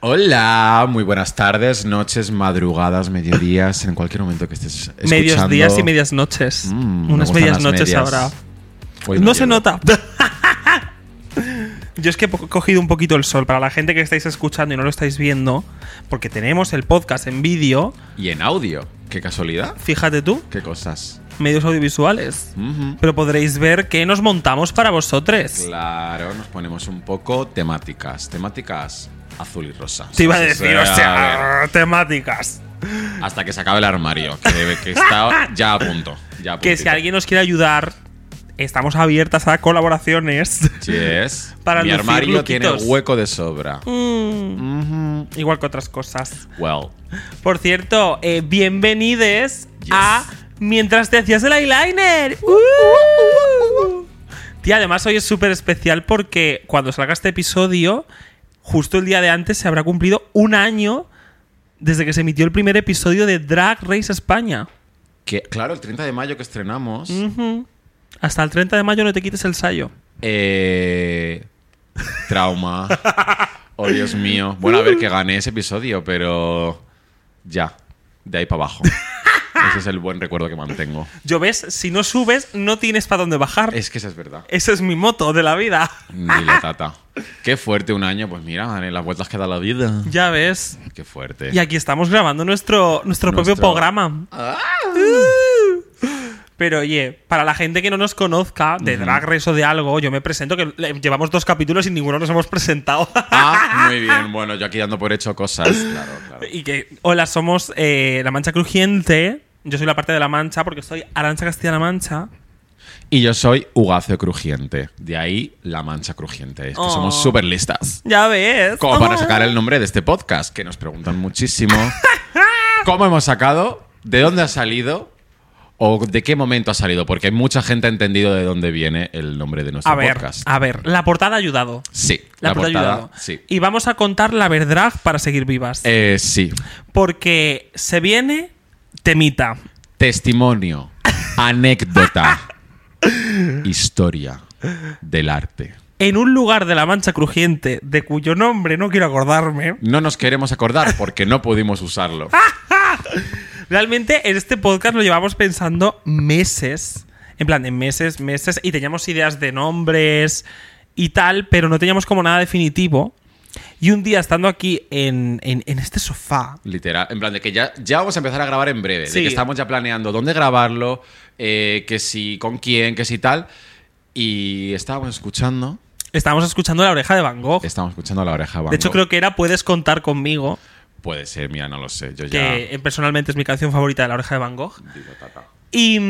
Hola, muy buenas tardes, noches, madrugadas, mediodías, en cualquier momento que estés escuchando. Medios días y medias noches. Mm, Unas medias noches medias. ahora. Hoy no se nota. Yo es que he cogido un poquito el sol. Para la gente que estáis escuchando y no lo estáis viendo, porque tenemos el podcast en vídeo, Y en audio, qué casualidad, fíjate tú, qué cosas. medios audiovisuales. Pero podréis ver que nos montamos para vosotros. Claro, nos ponemos un poco temáticas, temáticas azul y rosa. Te iba a decir, o sea, temáticas. hasta que se acabe el armario, que, que está ya a punto. Ya a Que si alguien nos quiere ayudar, estamos abiertas a colaboraciones. Sí es. Para Mi armario tiene hueco de sobra. Mm, igual que otras cosas. Well, Por cierto, eh, bienvenides Yes. a Mientras te hacías el eyeliner. Uh. Tía, además hoy es súper especial porque cuando salga este episodio, justo el día de antes se habrá cumplido un año desde que se emitió el primer episodio de Drag Race España. que claro, el 30 de mayo que estrenamos. Hasta el 30 de mayo no te quites el sayo. Eh, trauma. Oh, Dios mío. Bueno, a ver, que gané ese episodio, pero ya, de ahí para abajo. Ese es el buen recuerdo que mantengo. Yo ves, si no subes, no tienes para dónde bajar. Es que esa es verdad. Ese es mi moto de la vida. Ni la tata. Qué fuerte un año, pues mira, Dani, las vueltas que da la vida. Ya ves. Qué fuerte. Y aquí estamos grabando nuestro, nuestro, propio programa. Pero oye, para la gente que no nos conozca de Drag Race o de algo, yo me presento que le- llevamos dos capítulos y ninguno nos hemos presentado. Ah, muy bien. Bueno, yo aquí dando por hecho cosas. Claro, claro. y que, hola, somos eh, La Mancha Crujiente. Yo soy la parte de La Mancha porque soy Arancha Castilla-La Mancha. Y yo soy Ugacio Crujiente. De ahí la mancha crujiente. Es que Oh. somos súper listas. Ya ves. Como para sacar el nombre de este podcast, que nos preguntan muchísimo. ¿Cómo hemos sacado? ¿De dónde ha salido? ¿O de qué momento ha salido? Porque mucha gente ha entendido de dónde viene el nombre de nuestro A ver, podcast. a ver, la portada ha ayudado. Sí, La, la, portada, ha ayudado. Sí. Y vamos a contar la verdad para seguir vivas. Eh, sí. Porque se viene temita. Testimonio, anécdota, historia del arte. En un lugar de la Mancha Crujiente, de cuyo nombre no quiero acordarme, No nos queremos acordar porque no pudimos usarlo. realmente en este podcast lo llevamos pensando meses. En plan, en meses, meses. Y teníamos ideas de nombres y tal, pero no teníamos como nada definitivo. Y un día estando aquí en, en- en este sofá, Literal, en plan de que ya, ya vamos a empezar a grabar en breve, de que estamos ya planeando dónde grabarlo, eh, que si, con quién, que si tal. Y estábamos escuchando, estábamos escuchando La Oreja de Van Gogh. estábamos escuchando la oreja Van De hecho, Gogh. creo que era Puedes contar conmigo, Puede ser, mira, no lo sé, yo ya... que eh, personalmente es mi canción favorita de La Oreja de Van Gogh. digo, tata. Y,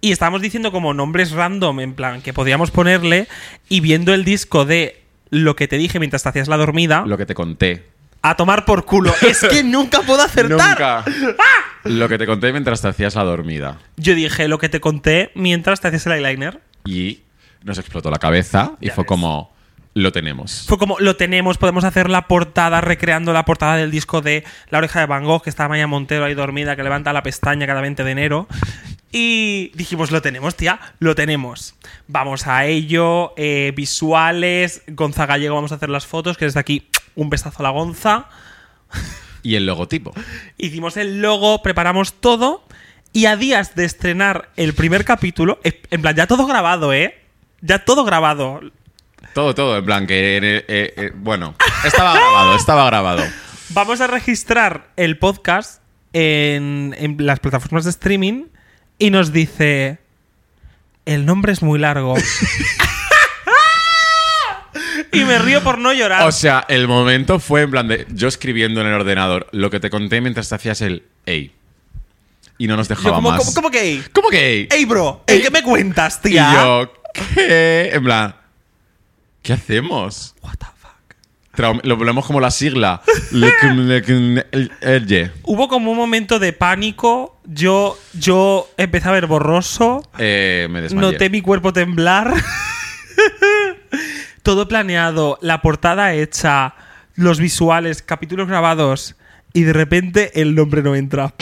y estábamos diciendo como nombres random, en plan, que podíamos ponerle. Y viendo el disco de Lo que te dije mientras te hacías la dormida, Lo que te conté. a tomar por culo. es que nunca puedo acertar. Nunca. Lo que te conté mientras te hacías la dormida. Yo dije lo que te conté mientras te hacías el eyeliner. Y nos explotó la cabeza y Ya fue ves. como, lo tenemos. Fue como, lo tenemos, podemos hacer la portada recreando la portada del disco de La Oreja de Van Gogh, que está Maya Montero ahí dormida, que levanta la pestaña cada 20 de enero. Y dijimos, lo tenemos, tía, lo tenemos. Vamos a ello, eh, visuales, Gonza Gallego, vamos a hacer las fotos, que desde aquí un besazo a la Gonza. Y el logotipo. Hicimos el logo, preparamos todo. Y a días de estrenar el primer capítulo, en plan, ya todo grabado, ¿eh? Ya todo grabado. Todo, todo, en plan que... eh, eh, bueno, estaba grabado, estaba grabado. Vamos a registrar el podcast en, en las plataformas de streaming y nos dice: El nombre es muy largo. y me río por no llorar. O sea, el momento fue en plan de yo escribiendo en el ordenador lo que te conté mientras te hacías el ey. Y no nos Yo dejaba como, más. como, como que, ey, ¿Cómo que ey? ey, bro, Ey. ey, ¿qué me cuentas, Y tía? yo, ¿qué? En plan, ¿qué hacemos? What the fuck? Traum- lo ponemos como la sigla. Hubo como un momento de pánico. Yo, yo empecé a ver borroso. Eh, me desmayé. Noté mi cuerpo temblar. Todo planeado, la portada hecha, los visuales, capítulos grabados y de repente el nombre no entra.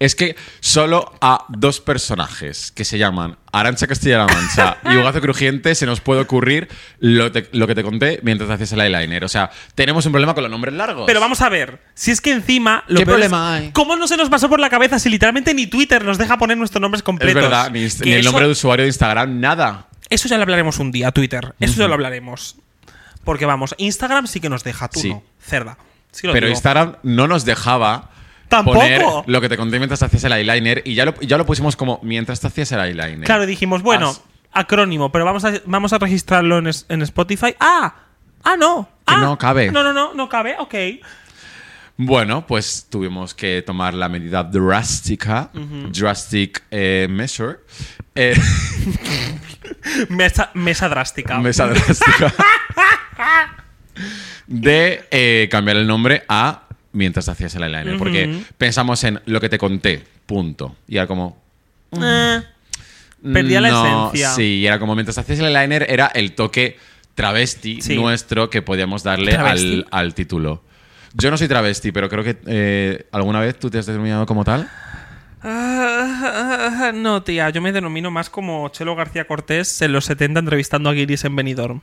Es que solo a dos personajes que se llaman Arancha Castilla-La Mancha y Ugazo Crujiente se nos puede ocurrir lo, te- lo que te conté mientras hacías el eyeliner. O sea, tenemos un problema con los nombres largos. Pero vamos a ver, si es que encima. Lo ¿Qué peor es- problema hay? ¿Cómo no se nos pasó por la cabeza si literalmente ni Twitter nos deja poner nuestros nombres es completos? verdad, ni, el eso- nombre de usuario de Instagram, nada. Eso ya lo hablaremos un día, Twitter. Eso ya lo hablaremos. Porque vamos, Instagram sí que nos deja, tú Sí. no. Cerda. Sí lo Pero digo. Instagram no nos dejaba Tampoco. poner lo que te conté mientras hacías el eyeliner y ya lo, ya lo pusimos como mientras te hacías el eyeliner. Claro, dijimos, bueno, acrónimo, pero vamos a, vamos a registrarlo en, es- en Spotify. ¡Ah! ¡Ah, no! Que Ah, no cabe. No, no, no, no cabe, ok. Bueno, pues tuvimos que tomar la medida drástica, drastic eh, measure, eh, Mesa, mesa drástica. mesa drástica, de eh, cambiar el nombre a mientras hacías el eyeliner. Porque pensamos en lo que te conté, punto. Y era como, Eh, Perdía la esencia. Sí, era como mientras hacías el eyeliner, era el toque travesti Sí. nuestro que podíamos darle al, al título. Yo no soy travesti, pero creo que eh, alguna vez tú te has determinado como tal. no, tía, yo me denomino más como Chelo García Cortés en los 70 entrevistando a Guiris en Benidorm.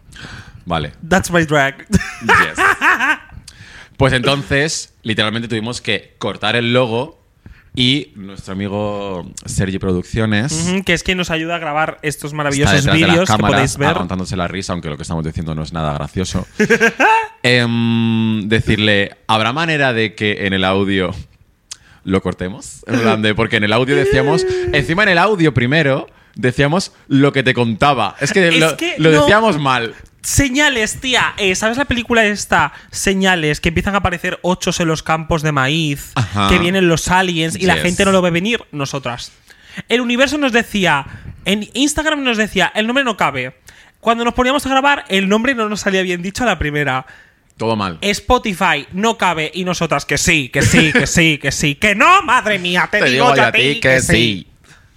Vale. That's my drag. Yes. Pues entonces, literalmente tuvimos que cortar el logo y nuestro amigo Sergi Producciones que es quien nos ayuda a grabar estos maravillosos vídeos que podéis ver. aguantándose la risa, aunque lo que estamos diciendo no es nada gracioso. Em, decirle, ¿habrá manera de que en el audio lo cortemos? Porque en el audio decíamos, encima en el audio primero decíamos lo que te contaba. Es que Es lo, que lo no. decíamos mal. Señales, tía. Eh, ¿Sabes la película esta? Señales, que empiezan a aparecer ochos en los campos de maíz, Ajá. que vienen los aliens y la gente no lo ve venir. Nosotras. El universo nos decía, en Instagram nos decía, el nombre no cabe. Cuando nos poníamos a grabar, el nombre no nos salía bien dicho a la primera. Todo mal. Spotify no cabe y nosotras que sí, que sí, que sí, que sí, que no, madre mía, te, digo, yo a ti que, sí.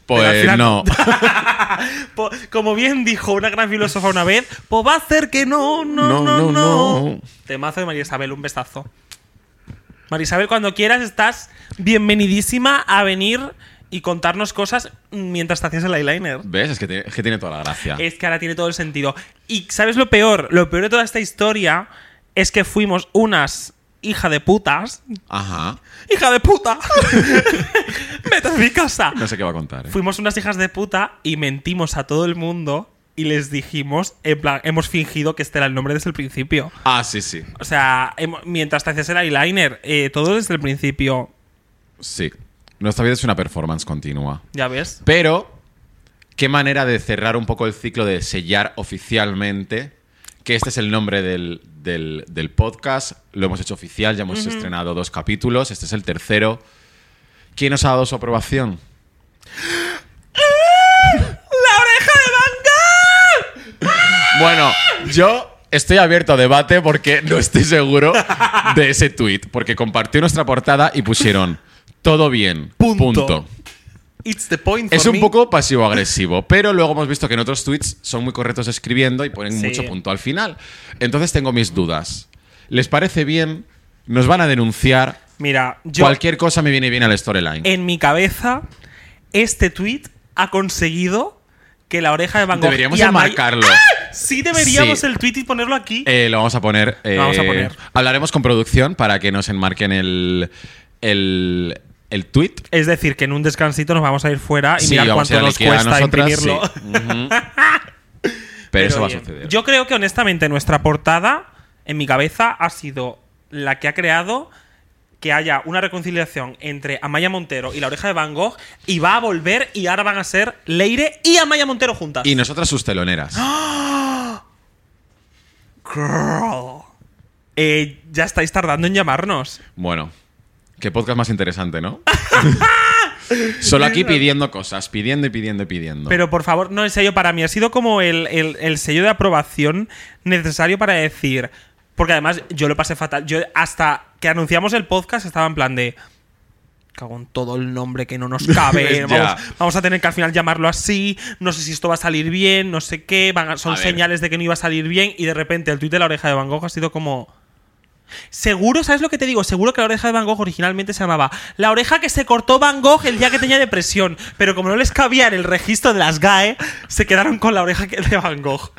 Pues final no. Como bien dijo una gran filósofa una vez, pues va a hacer que no, no, No, no, no. no. Temazo de María Isabel, un besazo. María Isabel, cuando quieras, estás bienvenidísima a venir y contarnos cosas mientras te hacías el eyeliner. ¿Ves? Es que, tiene, es que tiene toda la gracia. Es que ahora tiene todo el sentido. Y ¿sabes lo peor? Lo peor de toda esta historia es que fuimos unas hija de putas. Ajá. ¡Hija de puta! ¡Vete a mi casa! No sé qué va a contar. ¿eh? Fuimos unas hijas de puta y mentimos a todo el mundo y les dijimos, en plan, hemos fingido que este era el nombre desde el principio. Ah, sí, sí. O sea, mientras te hacías el eyeliner, eh, todo desde el principio, Sí. Nuestra vida es una performance continua. ya ves. Pero, qué manera de cerrar un poco el ciclo de sellar oficialmente que este es el nombre del, del- del podcast. Lo hemos hecho oficial, ya hemos estrenado dos capítulos. Este es el tercero. ¿Quién nos ha dado su aprobación? ¡La oreja de Van Bueno, yo estoy abierto a debate porque no estoy seguro de ese tweet. Porque compartió nuestra portada y pusieron todo bien. Punto. punto. It's the point Es un me. poco pasivo-agresivo, pero luego hemos visto que en otros tweets son muy correctos escribiendo y ponen Sí. mucho punto al final. Entonces tengo mis dudas. ¿Les parece bien? ¿Nos van a denunciar? Mira, yo Cualquier cosa me viene bien al storyline. en mi cabeza, este tweet ha conseguido que la oreja de Van Gogh. Deberíamos enmarcarlo. ¡Ah! Sí, deberíamos Sí. el tweet y ponerlo aquí. Eh, lo vamos a poner. eh, Lo vamos a poner. Hablaremos con producción para que nos enmarquen el, el, el tweet. Es decir, que en un descansito nos vamos a ir fuera y Sí, mirar cuánto nos cuesta imprimirlo. sí. Pero, eso va a suceder. Yo creo que honestamente nuestra portada, en mi cabeza, ha sido la que ha creado que haya una reconciliación entre Amaya Montero y la oreja de Van Gogh y va a volver y ahora van a ser Leire y Amaya Montero juntas. Y nosotras sus teloneras. Girl. Eh, ya estáis tardando en llamarnos. Bueno, qué podcast más interesante, ¿no? Solo aquí pidiendo cosas, pidiendo y pidiendo y pidiendo. Pero por favor, no, el sello para mí ha sido como el, el- el sello de aprobación necesario para decir. Porque además yo lo pasé fatal. Yo hasta que anunciamos el podcast estaba en plan de. Cago en todo el nombre que no nos cabe. Vamos, vamos a tener que al final llamarlo así. No sé si esto va a salir bien, no sé qué. van a- son A señales de que no iba a salir bien. Y de repente el tuit de la oreja de Van Gogh ha sido como. Seguro, ¿sabes lo que te digo? Seguro que la oreja de Van Gogh originalmente se llamaba La oreja que se cortó Van Gogh el día que tenía depresión. Pero como no les cabía en el registro de las GAE, se quedaron con la oreja que- de Van Gogh.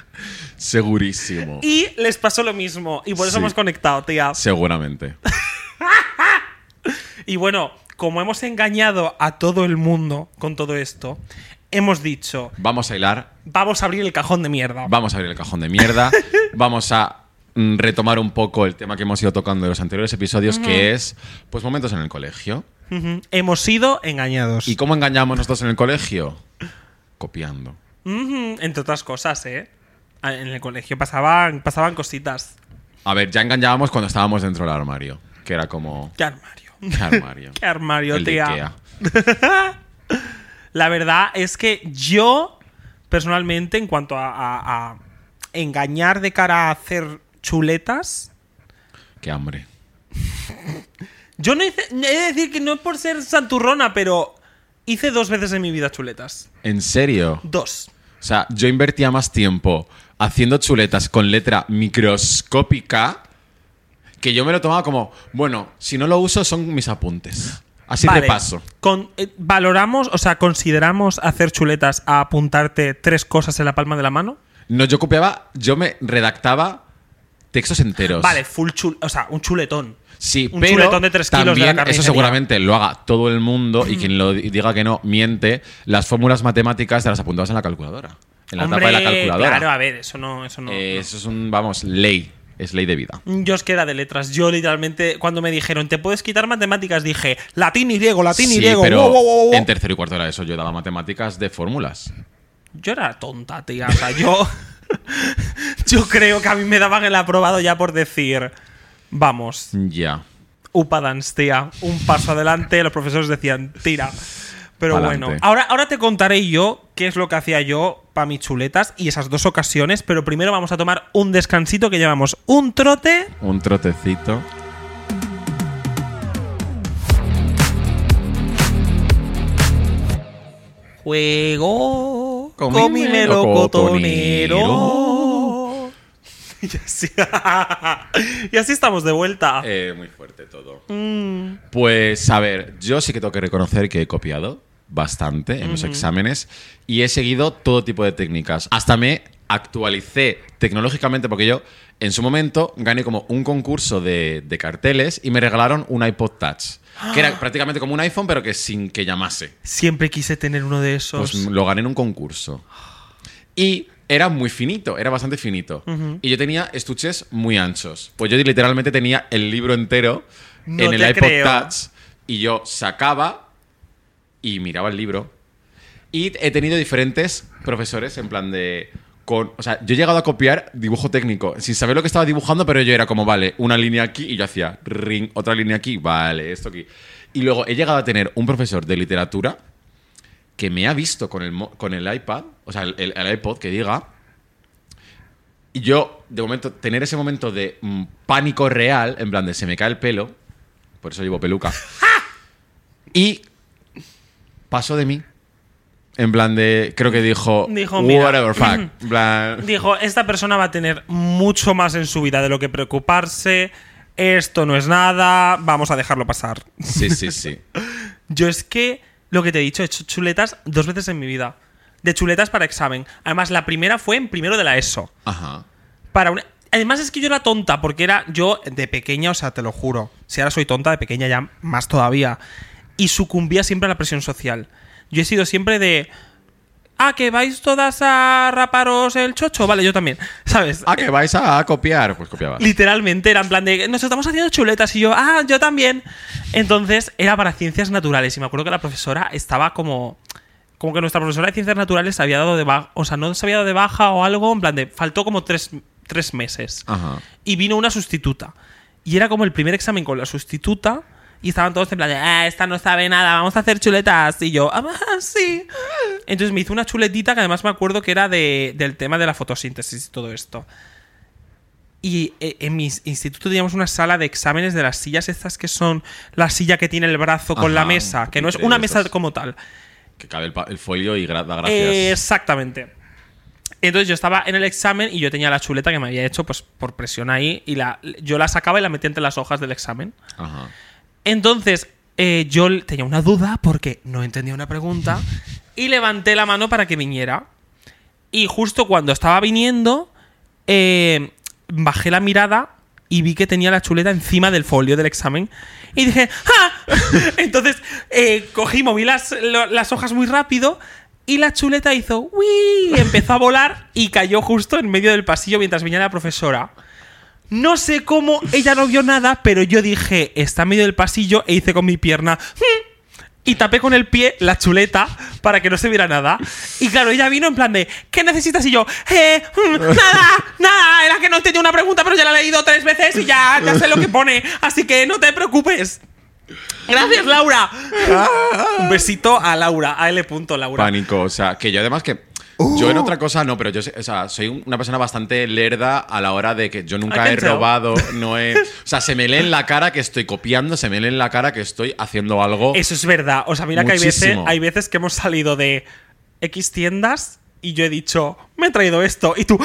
Segurísimo. Y les pasó lo mismo. Y por eso Sí. hemos conectado, tía. Seguramente. Y bueno, como hemos engañado a todo el mundo con todo esto, hemos dicho, Vamos a hilar. vamos a abrir el cajón de mierda. Vamos a abrir el cajón de mierda. Vamos a retomar un poco el tema que hemos ido tocando en los anteriores episodios, que es pues momentos en el colegio. Hemos sido engañados. ¿Y cómo engañamos nosotros en el colegio? Copiando. Entre otras cosas, ¿eh? Ah, En el colegio pasaban, pasaban cositas. A ver, ya engañábamos cuando estábamos dentro del armario. Que era como. ¿Qué armario? ¿Qué armario? ¿Qué armario, El tía? La verdad es que yo, personalmente, en cuanto a, a- a engañar de cara a hacer chuletas, Qué hambre. yo no hice. He de decir que no es por ser santurrona, pero hice dos veces en mi vida chuletas. ¿En serio? Dos. O sea, yo invertía más tiempo haciendo chuletas con letra microscópica que yo me lo tomaba como, bueno, si no lo uso son mis apuntes. Así Vale, de paso. con- eh, valoramos, o sea, consideramos hacer chuletas a apuntarte tres cosas en la palma de la mano. No, yo copiaba, yo me redactaba textos enteros. Vale, full chul, o sea, un chuletón. Sí, un pero chuletón de tres kilos de la también eso seguramente lo haga todo el mundo y quien lo di- diga que no miente. Las fórmulas matemáticas te las apuntabas en la calculadora, en la Hombre, tapa de la calculadora. Claro, a ver, eso no, eso no. Eh, no. Eso es un, vamos, ley, es ley de vida. Yo es que era de letras. Yo literalmente, cuando me dijeron, ¿te puedes quitar matemáticas? Dije, latín y griego, latín y griego. pero wow, wow, wow, wow. en tercero y cuarto era eso. Yo daba matemáticas de fórmulas. Yo era tonta, tía. O sea, yo. yo creo que a mí me daban el aprobado ya por decir. Vamos, Ya. Upadance, tía. Un paso adelante, los profesores decían, tira. Pero Pa'lante. bueno, ahora, ahora te contaré yo qué es lo que hacía yo para mis chuletas y esas dos ocasiones, pero primero vamos a tomar un descansito que llevamos un trote Un trotecito. Juego Melocotonero. melocotonero. y, así, y así estamos de vuelta. Eh, muy fuerte todo. Mm. Pues a ver, yo sí que tengo que reconocer que he copiado bastante en los exámenes y he seguido todo tipo de técnicas. Hasta me actualicé tecnológicamente porque yo en su momento gané como un concurso de, de carteles y me regalaron un iPod Touch. Que era prácticamente como un iPhone, pero que sin que llamase. Siempre quise tener uno de esos. Pues lo gané en un concurso. Y era muy finito, era bastante finito. Y yo tenía estuches muy anchos. Pues yo literalmente tenía el libro entero No en el iPod creo. Touch. Y yo sacaba y miraba el libro. Y he tenido diferentes profesores en plan de... Con, o sea, yo he llegado a copiar dibujo técnico sin saber lo que estaba dibujando, pero yo era como, vale, una línea aquí y yo hacía ring, otra línea aquí, vale, esto aquí. Y luego he llegado a tener un profesor de literatura que me ha visto con el, con el iPad, o sea, el, el- el iPod que diga, y yo, de momento, tener ese momento de mm, pánico real, en plan de se me cae el pelo, por eso llevo peluca, y pasó de mí. En plan de, creo que dijo, Dijo, mira. whatever, fuck. Plan, Dijo, esta persona va a tener mucho más en su vida de lo que preocuparse. Esto no es nada, vamos a dejarlo pasar. sí, sí, sí. Yo es que, lo que te he dicho, he hecho chuletas dos veces en mi vida. De chuletas para examen. Además, la primera fue en primero de la ESO. Ajá. Para una- Además es que yo era tonta, porque era yo de pequeña, o sea, te lo juro. Si ahora soy tonta, de pequeña ya más todavía. Y sucumbía siempre a la presión social. Yo he sido siempre de... Ah, que vais todas a raparos el chocho. Vale, yo también. ¿Sabes? Ah, que vais a copiar. Pues copiabas. Literalmente era en plan de... Nos estamos haciendo chuletas y yo... Ah, yo también. Entonces era para ciencias naturales. Y me acuerdo que la profesora estaba como... Como que nuestra profesora de ciencias naturales se había dado de baja... O sea, no se había dado de baja o algo. En plan de... Faltó como tres, tres meses Ajá. y vino una sustituta. Y era como el primer examen con la sustituta. Y estaban todos en plan de, ah, esta no sabe nada, vamos a hacer chuletas. Y yo, ah, sí. Entonces me hizo una chuletita que además me acuerdo que era de- del tema de la fotosíntesis y todo esto. Y eh, en mi instituto teníamos una sala de exámenes de las sillas estas que son la silla que tiene el brazo con la Ajá, mesa, que no es de una mesa esas. como tal. Que cabe el, el folio y gra- da gracias. Eh, exactamente. Entonces yo estaba en el examen y yo tenía la chuleta que me había hecho pues por presión ahí y la, yo la sacaba y la metía entre las hojas del examen. Ajá. Entonces eh, yo tenía una duda porque no entendía una pregunta y levanté la mano para que viniera. Y justo cuando estaba viniendo, eh, bajé la mirada y vi que tenía la chuleta encima del folio del examen. Y dije, ¡ah! Entonces eh, cogí, moví las, las hojas muy rápido y la chuleta hizo ¡Uy! Empezó a volar y cayó justo en medio del pasillo mientras venía la profesora. No sé cómo ella no vio nada, pero yo dije, está en medio del pasillo e hice con mi pierna. "Hmm", Y tapé con el pie la chuleta para que no se viera nada. Y claro, ella vino en plan de, ¿qué necesitas? Y yo, eh, mm, nada, nada, era que no tenía una pregunta, pero ya la he leído tres veces y ya, ya sé lo que pone. Así que no te preocupes. Gracias, Laura. Un besito a Laura, a L. Laura. Pánico. O sea, que yo además que. Yo en otra cosa no, pero yo sé- o sea, soy un- una persona bastante lerda a la hora de que yo nunca I he robado, no he. O sea, se me lee en la cara que estoy copiando, se me lee en la cara que estoy haciendo algo. Eso es verdad. O sea, mira que hay veces, hay veces que hemos salido de X tiendas y yo he dicho, me he traído esto. Y tú.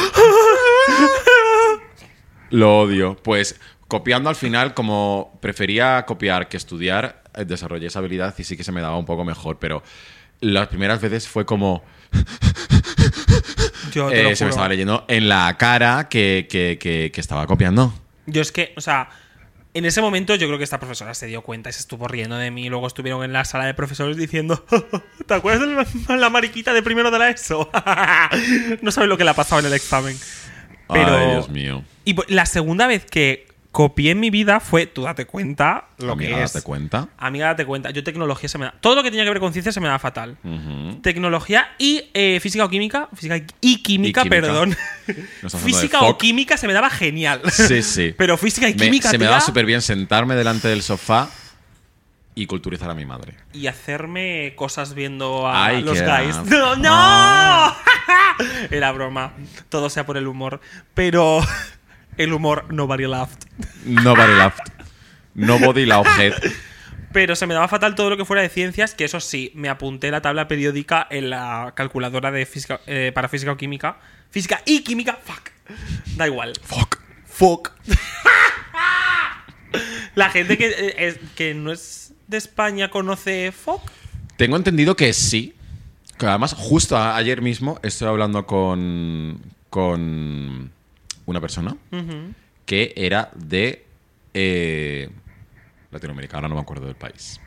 Lo odio. Pues copiando al final, como prefería copiar que estudiar, eh, desarrollé esa habilidad y sí que se me daba un poco mejor, pero las primeras veces fue como. Yo te lo eh, se me estaba leyendo en la cara que, que- que- que estaba copiando. Yo es que, o sea, en ese momento yo creo que esta profesora se dio cuenta y se estuvo riendo de mí. Luego estuvieron en la sala de profesores diciendo, ¿te acuerdas de la, mariquita de primero de la ESO? no sabes lo que le ha pasado en el examen. Pero, Ay, Dios mío. Y pues, la segunda vez que copié en mi vida fue, tú date cuenta lo Amiga, que es. ¿date cuenta? Amiga, date cuenta. Yo tecnología se me da... Todo lo que tenía que ver con ciencia se me da fatal. Ujú. Tecnología y eh, física o química. Física y química, Y química. perdón. No estamos hablando física o química se me daba genial. Sí, sí. Pero física y Me- química, se me tía, daba súper bien sentarme delante del sofá y culturizar a mi madre. Y hacerme cosas viendo a Ay, los qué guys. asco. ¡No! no! Ah. Era broma. Todo sea por el humor. Pero el humor nobody laughed. Nobody laughed. Nobody laughed. Pero se me daba fatal todo lo que fuera de ciencias, que eso sí, me apunté la tabla periódica en la calculadora de física, eh, para física o química. Física y química, fuck. Da igual. Fuck. Fuck. la gente que, eh, es- que no es de España conoce fuck. Tengo entendido que sí. Que además, justo ayer mismo estoy hablando con, con una persona que era de eh, Latinoamérica. Ahora no me acuerdo del país.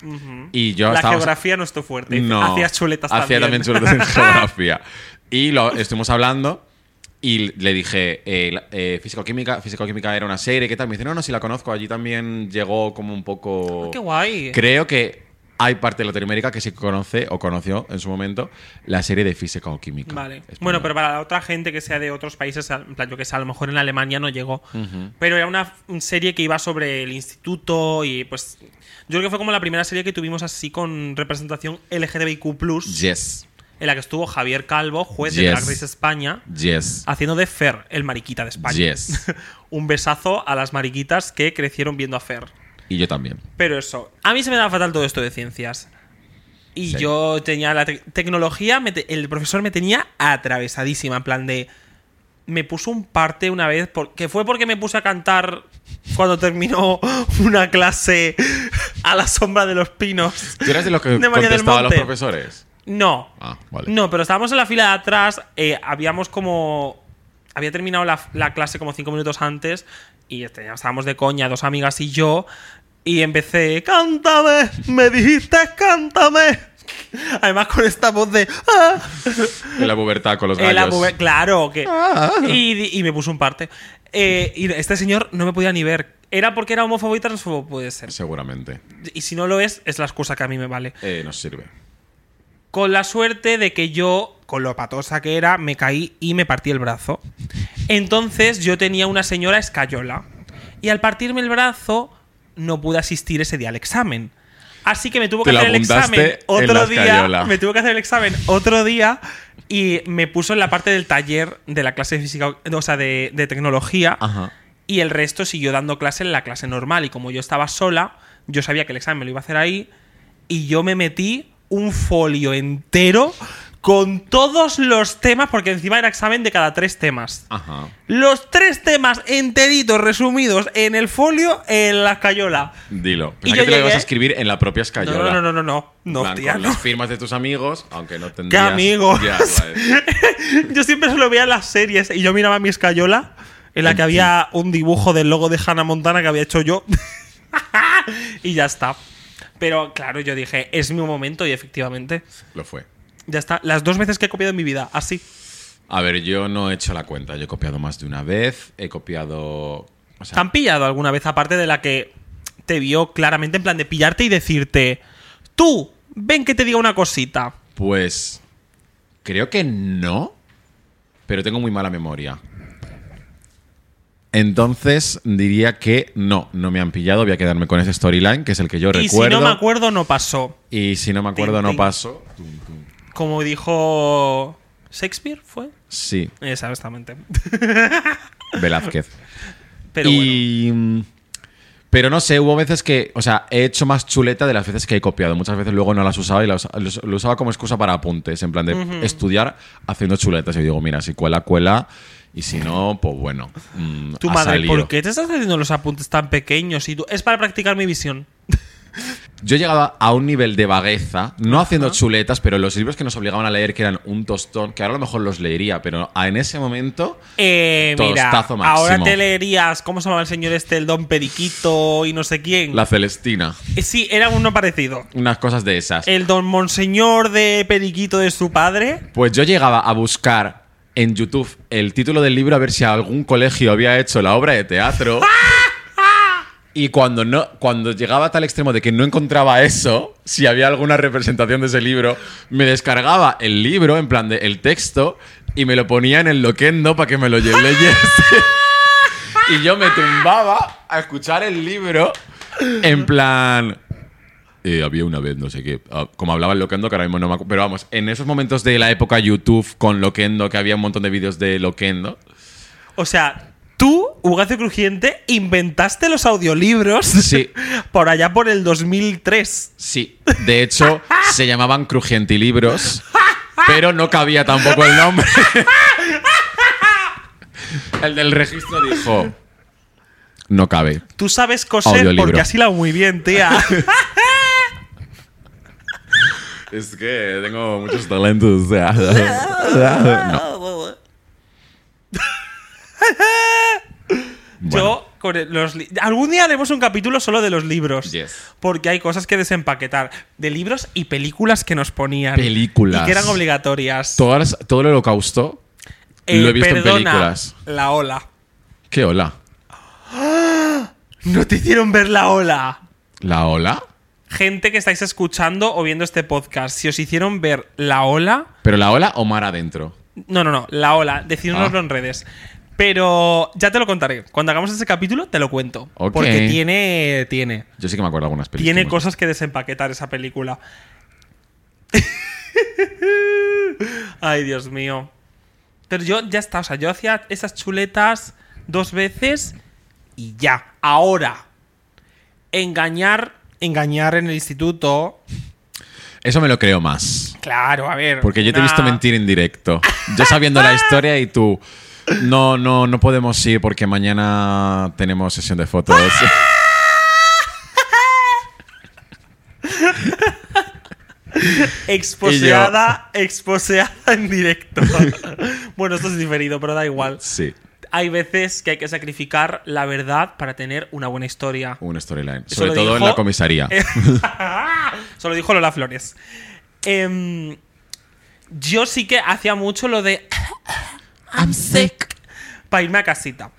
Y yo la estaba- geografía no es tu fuerte. No. Hacías chuletas Hacía también también. chuletas en geografía. Y lo estuvimos hablando y le dije, eh, eh, físico-química, físico-química era una serie, ¿qué tal? Me dice, no, no, sí la conozco. Allí también llegó como un poco... Ah, qué guay. Creo que hay parte de Latinoamérica que sí conoce o conoció en su momento la serie de física o química. Vale. Bueno, pero para la otra gente que sea de otros países, en plan, yo que sé, a lo mejor en Alemania no llegó. Pero era una serie que iba sobre el instituto y pues. Yo creo que fue como la primera serie que tuvimos así con representación LGTBIQ, Yes. en la que estuvo Javier Calvo, juez de Yes. Drag Race España, Yes. haciendo de Fer, el mariquita de España. Yes. Un besazo a las mariquitas que crecieron viendo a Fer. Y yo también. Pero eso, a mí se me da fatal todo esto de ciencias. Y Sí. yo tenía la te- tecnología, me te- el profesor me tenía atravesadísima, en plan de... Me puso un parte una vez, que fue porque me puse a cantar cuando terminó una clase a la sombra de los pinos. ¿Tú eres de los que De contestaba a los profesores? No, Ah, vale. no, pero estábamos en la fila de atrás, eh, habíamos como... Había terminado la, la clase como cinco minutos antes y este, estábamos de coña, dos amigas y yo, y empecé, cántame, me dijiste, cántame. Además con esta voz de... "Ah". En la pubertad con los gallos. claro, que... Y, y me puso un parte. Eh, y este señor no me podía ni ver. ¿Era porque era homófobo y transfobo? Puede ser. Seguramente. Y si no lo es, es la excusa que a mí me vale. Eh, nos sirve. Con la suerte de que yo, con lo patosa que era, me caí y me partí el brazo. Entonces yo tenía una señora escayola. Y al partirme el brazo, no pude asistir ese día al examen. Así que me tuvo que Te hacer el examen en otro día. escayola. Me tuvo que hacer el examen otro día y me puso en la parte del taller de la clase de física, o sea, de, de tecnología. Ajá. Y el resto siguió dando clase en la clase normal. Y como yo estaba sola, yo sabía que el examen me lo iba a hacer ahí. Y yo me metí un folio entero con todos los temas, porque encima era examen de cada tres temas. Ajá. Los tres temas enteritos, resumidos en el folio, en la escayola. Dilo. Y Pensaba yo te lo ibas llegué- a escribir en la propia No, escayola. no, no, no, no, no. No, plan, tía, con no. las firmas de tus amigos, aunque no tendrías... amigos? Ya, vale. Yo siempre se lo veía en las series y yo miraba mi escayola en la que había un dibujo del logo de Hannah Montana que había hecho yo. y ya está. Pero claro, yo dije, es mi momento y efectivamente, Lo fue. Ya está. Las dos veces que he copiado en mi vida, así. A ver, yo no he hecho la cuenta. Yo he copiado más de una vez. He copiado... O ¿Te han pillado alguna vez, aparte de la que te vio claramente en plan de pillarte y decirte, tú, ven que te diga una cosita? pues... Creo que no. Pero tengo muy mala memoria. Entonces diría que no, no me han pillado. Voy a quedarme con ese storyline, que es el que yo Y recuerdo. si no me acuerdo, no pasó. Y si no me acuerdo, no paso. Como dijo Shakespeare, ¿fue? Sí, Exactamente. Velázquez. Pero y. mm, Pero no sé, hubo veces que. O sea, he hecho más chuleta de las veces que he copiado. Muchas veces luego no las usaba y las, los- lo usaba como excusa para apuntes. En plan de estudiar haciendo chuletas. Y digo, mira, si cuela, cuela. Y si no, pues bueno. mm, Tu madre, salido. ¿por qué te estás haciendo los apuntes tan pequeños? Y tú, es para practicar mi visión. Yo he llegado a un nivel de vagueza, no haciendo chuletas, pero los libros que nos obligaban a leer, que eran un tostón, que ahora a lo mejor los leería, pero en ese momento. Eh, mira, Tostazo máximo. ahora te leerías, ¿cómo se llama el señor este? El Don Periquito y no sé quién. La Celestina. Eh, sí, era uno parecido. Unas cosas de esas. El Don Monseñor de Periquito de su padre. Pues yo llegaba a buscar en YouTube el título del libro a ver si algún colegio había hecho la obra de teatro. Y cuando no, cuando llegaba a tal extremo de que no encontraba eso, si había alguna representación de ese libro, me descargaba el libro, en plan de el texto, y me lo ponía en el loquendo para que me lo leyese. y yo me tumbaba a escuchar el libro en plan. eh, había una vez, no sé qué. ah, como hablaba el Loquendo, que ahora mismo no me acuerdo. Pero vamos, en esos momentos de la época YouTube con Loquendo, que había un montón de vídeos de Loquendo. O sea, tú, Ugacio Crujiente, inventaste los audiolibros Sí. por allá por el 2003. Sí. De hecho, se llamaban Crujientilibros, pero no cabía tampoco el nombre. el del registro dijo. No cabe. Tú sabes coser Audiolibro. porque así la muy bien, tía. Es que tengo muchos talentos. o sea, no. Bueno, Yo, con los algún día haremos un capítulo solo de los libros. Yes. Porque hay cosas que desempaquetar. De libros y películas que nos ponían. Películas. Y que eran obligatorias. todas, todo el holocausto Eh, lo he visto en películas. La ola. ¿Qué ola? No te hicieron ver la ola. ¿La ola? Gente que estáis escuchando o viendo este podcast, si os hicieron ver la ola. ¿Pero la ola o mar adentro? No, no, no, la ola. Decídnoslo Ah. en redes. Pero ya te lo contaré. Cuando hagamos ese capítulo, te lo cuento. Porque tiene. Tiene. Yo sí que me acuerdo algunas películas. Tiene cosas que desempaquetar esa película. Ay, Dios mío. Pero yo ya está, o sea, yo hacía esas chuletas dos veces y ya. Ahora, engañar, engañar en el instituto. Eso me lo creo más. Claro, a ver. Porque yo te he visto mentir en directo. Yo sabiendo la historia y tú. No, no, no podemos ir porque mañana tenemos sesión de fotos. Exposeada, exposeada en directo. bueno, esto es diferido, pero da igual. Sí, Hay veces que hay que sacrificar la verdad para tener una buena historia. un storyline. Sobre todo en la comisaría. Solo dijo Lola Flores. Em, yo sí que hacía mucho lo de. I'm sick. Para irme a casita.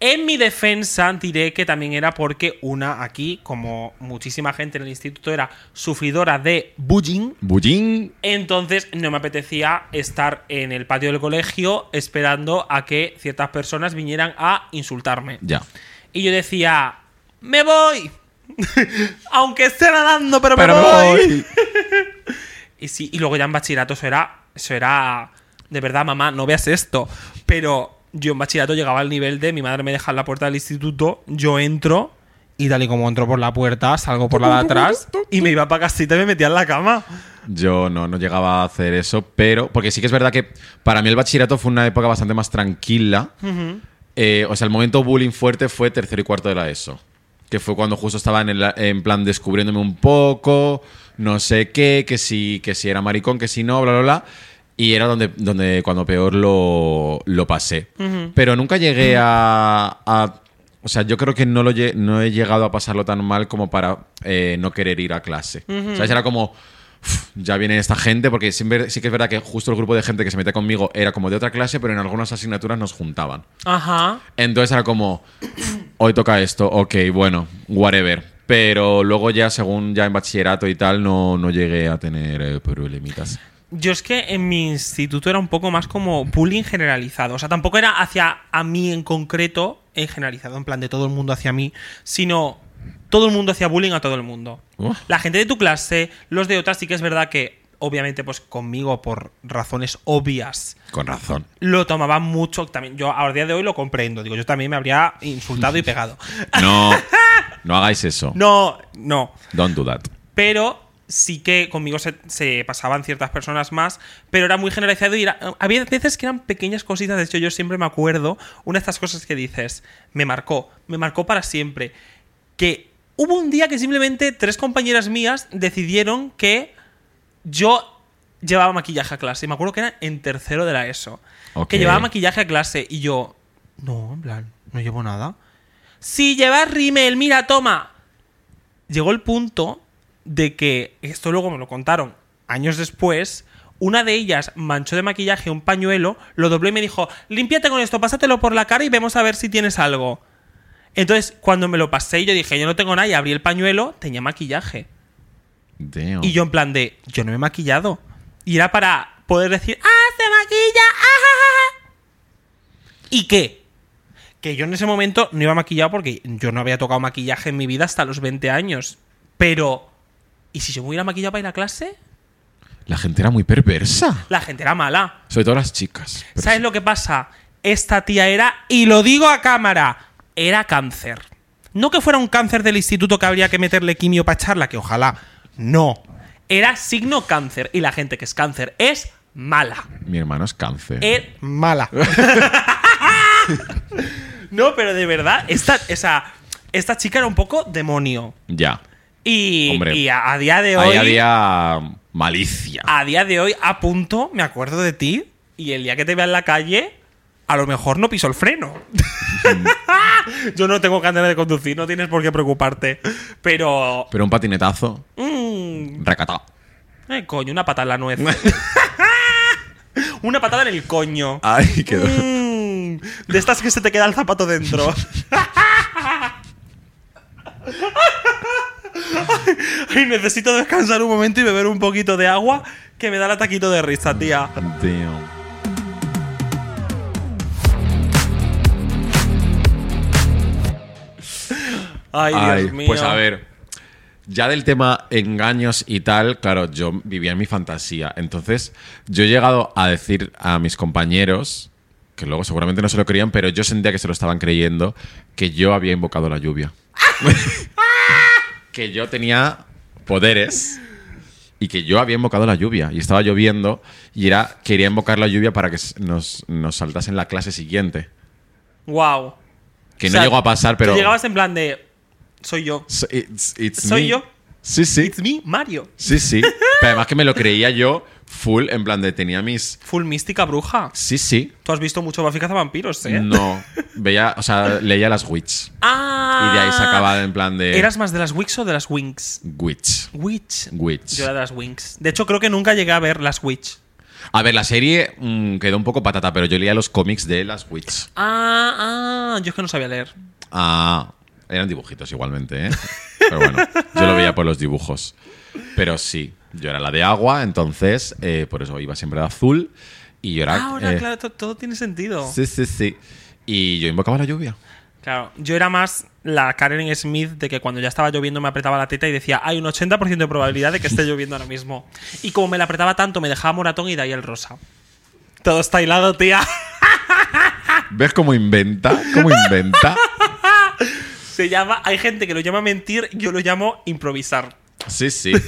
En mi defensa diré que también era porque una aquí, como muchísima gente en el instituto, era sufridora de bullying. Bullín. Entonces no me apetecía estar en el patio del colegio esperando a que ciertas personas vinieran a insultarme. Ya. Y yo decía, me voy. Aunque esté nadando, pero, Pero me me voy. voy. Y sí, y luego ya en bachillerato eso era, eso era, de verdad, mamá, no veas esto. Pero yo en bachillerato llegaba al nivel de mi madre me deja en la puerta del instituto, yo entro y tal y como entro por la puerta, salgo por la de atrás y me iba para casita y me metía en la cama. Yo no, no llegaba a hacer eso, pero. Porque sí que es verdad que para mí el bachillerato fue una época bastante más tranquila. Eh, o sea, el momento bullying fuerte fue tercero y cuarto de la ESO. Que fue cuando justo estaba en, el- en plan descubriéndome un poco, no sé qué, que si, que si era maricón, que si no, bla, bla, bla. Y era donde, donde cuando peor lo, lo pasé. Pero nunca llegué a, a- O sea, yo creo que no, lo, no he llegado a pasarlo tan mal como para eh, no querer ir a clase. O sea, era como "Uf, ya viene esta gente, porque siempre, sí que es verdad que justo el grupo de gente que se metía conmigo era como de otra clase, pero en algunas asignaturas nos juntaban. Ajá. Entonces era como, hoy toca esto, ok, bueno, whatever. Pero luego ya, según ya en bachillerato y tal, no, no llegué a tener eh, problemitas. Yo es que en mi instituto era un poco más como bullying generalizado. O sea, tampoco era hacia a mí en concreto, en generalizado, en plan de todo el mundo hacia mí, sino todo el mundo hacía bullying a todo el mundo. Uf. La gente de tu clase, los de otras, sí que es verdad que, obviamente, pues conmigo, por razones obvias, Con razón. lo tomaban mucho. También, yo a día de hoy lo comprendo. Digo, yo también me habría insultado y pegado. No, no hagáis eso. No, no. Don't do that. pero sí que conmigo se, se pasaban ciertas personas más, pero era muy generalizado y era- había veces que eran pequeñas cositas, de hecho yo siempre me acuerdo, una de estas cosas que dices, me marcó, me marcó para siempre, que hubo un día que simplemente tres compañeras mías decidieron que yo llevaba maquillaje a clase, y me acuerdo que era en tercero de la ESO, que llevaba maquillaje a clase y yo, no, en plan, no llevo nada. Si llevas rímel, mira, toma. Llegó el punto de que, esto luego me lo contaron años después, una de ellas manchó de maquillaje un pañuelo, lo dobló y me dijo, límpiate con esto, pásatelo por la cara y vemos a ver si tienes algo. Entonces, cuando me lo pasé, yo dije, yo no tengo nada, y abrí el pañuelo, tenía maquillaje. Damn. Y yo en plan de, yo no me he maquillado. Y era para poder decir, ¡ah, se maquilla! ¡Ah, ja, ja, ja". ¿Y qué? Que yo en ese momento no iba maquillado porque yo no había tocado maquillaje en mi vida hasta los 20 años. Pero, ¿y si yo me hubiera maquillado para ir a clase? La gente era muy perversa. La gente era mala. Sobre todo las chicas. ¿Sabes lo que pasa? Esta tía era, y lo digo a cámara, era cáncer. No que fuera un cáncer del instituto que habría que meterle quimio para echarla, que ojalá. No. Era signo cáncer. Y la gente que es cáncer es mala. Mi hermano es cáncer. Es mala. no, pero de verdad, esta, esa, esta chica era un poco demonio. Ya. Y, a, a día de hoy. Había malicia. a día de hoy, a punto, me acuerdo de ti. Y el día que te vea en la calle, a lo mejor no piso el freno. Yo no tengo carnet de conducir, no tienes por qué preocuparte. Pero. Pero un patinetazo. mm, Racata. eh, coño, una patada en la nuez. una patada en el coño. Ay, quedó. Mm, de estas que se te queda el zapato dentro. Ay, necesito descansar un momento y beber un poquito de agua que me da el ataquito de risa, tía. Damn. Ay, Ay, Dios mío. pues a ver. Ya del tema engaños y tal, claro, yo vivía en mi fantasía. Entonces, yo he llegado a decir a mis compañeros, que luego seguramente no se lo creían, pero yo sentía que se lo estaban creyendo, que yo había invocado la lluvia. que yo tenía poderes y que yo había invocado la lluvia. Y estaba lloviendo y era quería invocar la lluvia para que nos, nos saltase en la clase siguiente. Wow. Que O no sea, llegó a pasar, pero... Tú llegabas en plan de. Soy yo. So- it's- it's ¿Soy me. yo? Sí, sí. It's me, Mario. Sí, sí. Pero además que me lo creía yo full, en plan de tenía mis. Full mística bruja. Sí, sí. Tú has visto mucho Buffy vampiros, ¿eh? No. Veía, o sea, leía las Witch. Ah. Y de ahí sacaba en plan de. ¿Eras más de las Wicks o de las Wings? Witch. Witch. Witch. Yo era de las Wings. De hecho, creo que nunca llegué a ver las Witch. A ver, la serie mm, quedó un poco patata, pero yo leía los cómics de las Witch. Ah, ah. Yo es que no sabía leer. Ah. Eran dibujitos igualmente, ¿eh? Pero bueno, yo lo veía por los dibujos. Pero sí, yo era la de agua, entonces eh, por eso iba siempre de azul. Y yo era. Ahora, eh, claro, to- todo tiene sentido. Sí, sí, sí. Y yo invocaba la lluvia. Claro, yo era más la Karen Smith de que cuando ya estaba lloviendo me apretaba la teta y decía, hay un 80% de probabilidad de que esté lloviendo ahora mismo. Y como me la apretaba tanto, me dejaba moratón y de ahí el rosa. Todo está hilado, tía. ¿Ves cómo inventa? ¿Cómo inventa? Se llama, hay gente que lo llama mentir, yo lo llamo improvisar. Sí, sí.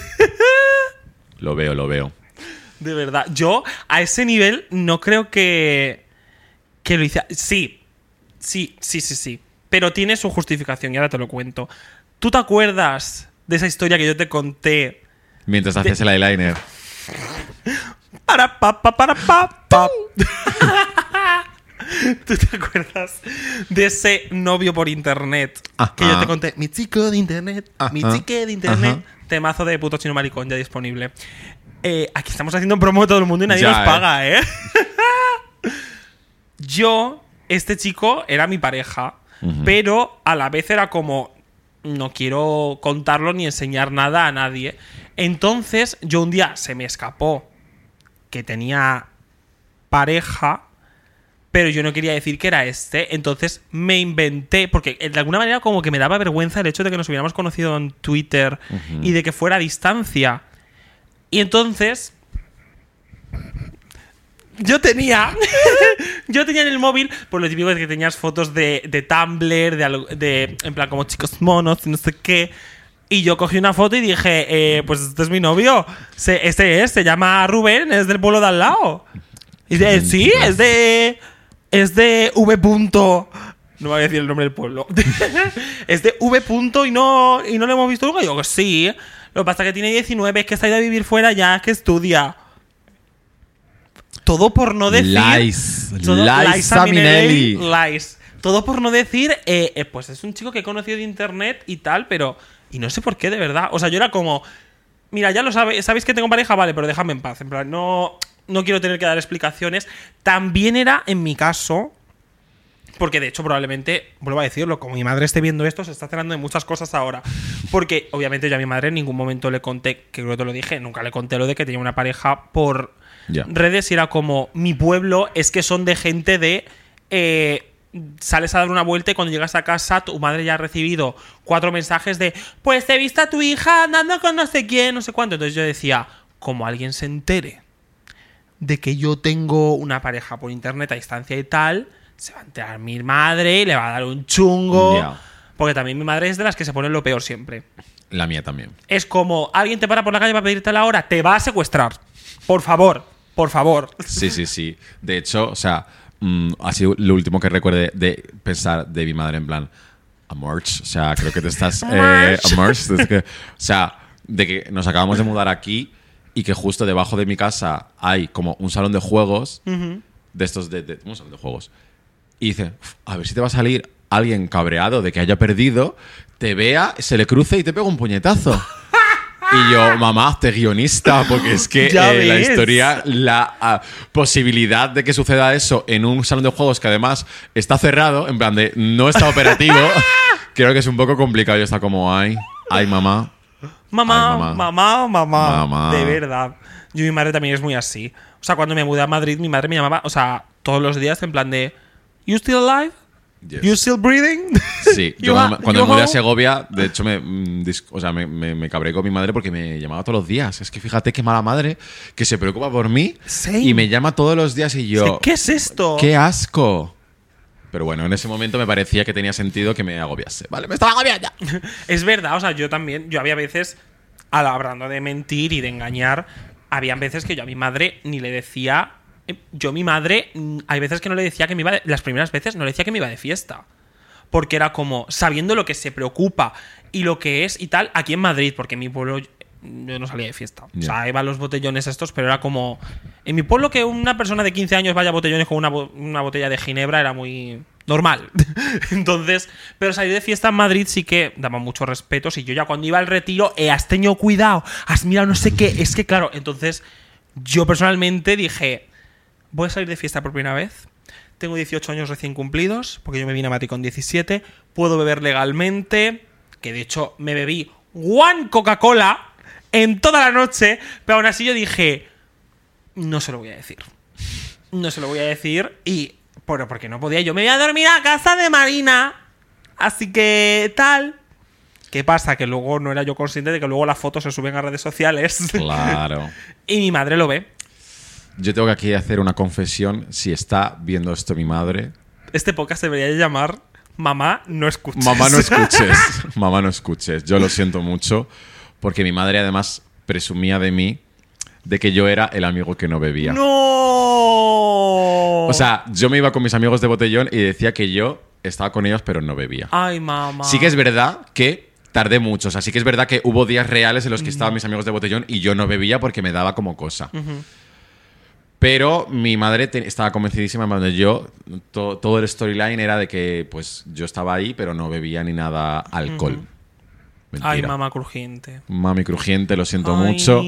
Lo veo, lo veo. De verdad. Yo, a ese nivel, no creo que. que lo hice. Sí. Sí, sí, sí, sí. Pero tiene su justificación y ahora te lo cuento. ¿Tú te acuerdas de esa historia que yo te conté? Mientras haces el eyeliner. Para pa pa para pa pa. ¿Tú te acuerdas de ese novio por internet? Ajá. Que yo te conté, mi chico de internet, mi Ajá. chique de internet, temazo de puto chino maricón ya disponible. Eh, aquí estamos haciendo promo de todo el mundo y nadie Ya, nos eh. paga, ¿eh? yo, este chico era mi pareja, pero a la vez era como, no quiero contarlo ni enseñar nada a nadie. Entonces, yo un día se me escapó que tenía pareja, pero yo no quería decir que era este, entonces me inventé, porque de alguna manera como que me daba vergüenza el hecho de que nos hubiéramos conocido en Twitter y de que fuera a distancia. Y entonces yo tenía yo tenía en el móvil por lo típico de que tenías fotos de, de Tumblr de, algo- de en plan como chicos monos y no sé qué y yo cogí una foto y dije eh, pues este es mi novio Se- este es se llama Rubén es del pueblo de al lado. Y de, sí es de es de V punto no voy a decir el nombre del pueblo es de V punto y no y no lo hemos visto nunca yo sí lo que pasa es que tiene 19 es que está ido a vivir fuera ya es que estudia todo por no decir. Lies. todo- Liza Minnelli. Lies. Todo por no decir, eh, eh, pues es un chico que he conocido de internet y tal, pero. Y no sé por qué, de verdad. O sea, yo era como. Mira, ya lo sabéis, sabéis que tengo pareja, vale, pero déjame en paz. En plan, no, no quiero tener que dar explicaciones. También era, en mi caso, porque de hecho, probablemente, vuelvo a decirlo, como mi madre esté viendo esto, se está enterando de muchas cosas ahora. Porque, obviamente, yo a mi madre en ningún momento le conté, que creo que te lo dije, nunca le conté lo de que tenía una pareja por redes y era como, mi pueblo es que son de gente de. eh, sales a dar una vuelta y cuando llegas a casa, tu madre ya ha recibido cuatro mensajes de, pues te he visto a tu hija andando con no sé quién, no sé cuánto. Entonces yo decía, como alguien se entere de que yo tengo una pareja por internet a distancia y tal, se va a enterar mi madre y le va a dar un chungo. Porque también mi madre es de las que se ponen lo peor siempre. La mía también. Es como, alguien te para por la calle para pedirte la hora, te va a secuestrar. Por favor, por favor. Sí, sí, sí. De hecho, o sea, mm, ha sido lo último que recuerde de pensar de mi madre en plan, a March. O sea, creo que te estás. eh, a March. o sea, de que nos acabamos de mudar aquí y que justo debajo de mi casa hay como un salón de juegos, de estos, de, de- un salón de juegos. Y dice, "Uf, a ver si te va a salir alguien cabreado de que haya perdido, te vea, se le cruce y te pega un puñetazo. Y yo, mamá, hazte guionista, porque es que eh, la historia, la ah, posibilidad de que suceda eso en un salón de juegos que además está cerrado, en plan de no está operativo, creo que es un poco complicado. Yo está como, ay, ay, mamá. Mamá, Ay, mamá. mamá, mamá, Mamá. De verdad. Yo y mi madre también es muy así. O sea, cuando me mudé a Madrid, mi madre me llamaba, o sea, todos los días en plan de ¿You still alive? Yes. ¿You still breathing? Sí, yo cuando, me- cuando you me mudé a? Segovia, de hecho, me, mm, o sea, me, me, me cabré con mi madre porque me llamaba todos los días. Es que fíjate qué mala madre que se preocupa por mí Same. y me llama todos los días y yo. ¿Qué es esto? ¡Qué asco! Pero bueno, en ese momento me parecía que tenía sentido que me agobiase. Vale, me estaba agobiando. Es verdad, o sea, yo también, yo había veces, hablando de mentir y de engañar, habían veces que yo a mi madre ni le decía. eh, Yo a mi madre, mm, hay veces que no le decía que me iba. de- las primeras veces no le decía que me iba de fiesta. Porque era como, sabiendo lo que se preocupa y lo que es y tal, aquí en Madrid, porque mi pueblo yo no salía de fiesta. O Ya. sea, iban los botellones estos, pero era como. En mi pueblo, que una persona de 15 años vaya a botellones con una, bo- una botella de ginebra era muy normal. Entonces, pero salir de fiesta en Madrid sí que daba mucho respeto. Si yo ya cuando iba al retiro, eh, has tenido cuidado, has mirado no sé qué. Es que, claro, entonces yo personalmente dije: Voy a salir de fiesta por primera vez. Tengo 18 años recién cumplidos, porque yo me vine a Madrid con 17. Puedo beber legalmente, que de hecho me bebí one Coca-Cola en toda la noche, pero aún así yo dije, no se lo voy a decir. No se lo voy a decir y... Pero porque no podía, yo me voy a dormir a casa de Marina. Así que tal. ¿Qué pasa? Que luego no era yo consciente de que luego las fotos se suben a redes sociales. Claro. y mi madre lo ve. Yo tengo que aquí hacer una confesión. Si está viendo esto mi madre, Este podcast debería llamar Mamá, no escuches. mamá no escuches. mamá no escuches. Yo lo siento mucho porque mi madre además presumía de mí de que yo era el amigo que no bebía. ¡No! O sea, yo me iba con mis amigos de botellón y decía que yo estaba con ellos, pero no bebía. Ay, mamá. Sí que es verdad que tardé mucho. O sea, sí que es verdad que hubo días reales en los que estaban mis amigos de botellón y yo no bebía porque me daba como cosa. Pero mi madre estaba convencidísima cuando yo, to- todo el storyline era de que pues yo estaba ahí, pero no bebía ni nada alcohol. Mentira. Ay, mamá crujiente. Mami crujiente, lo siento Ay. mucho.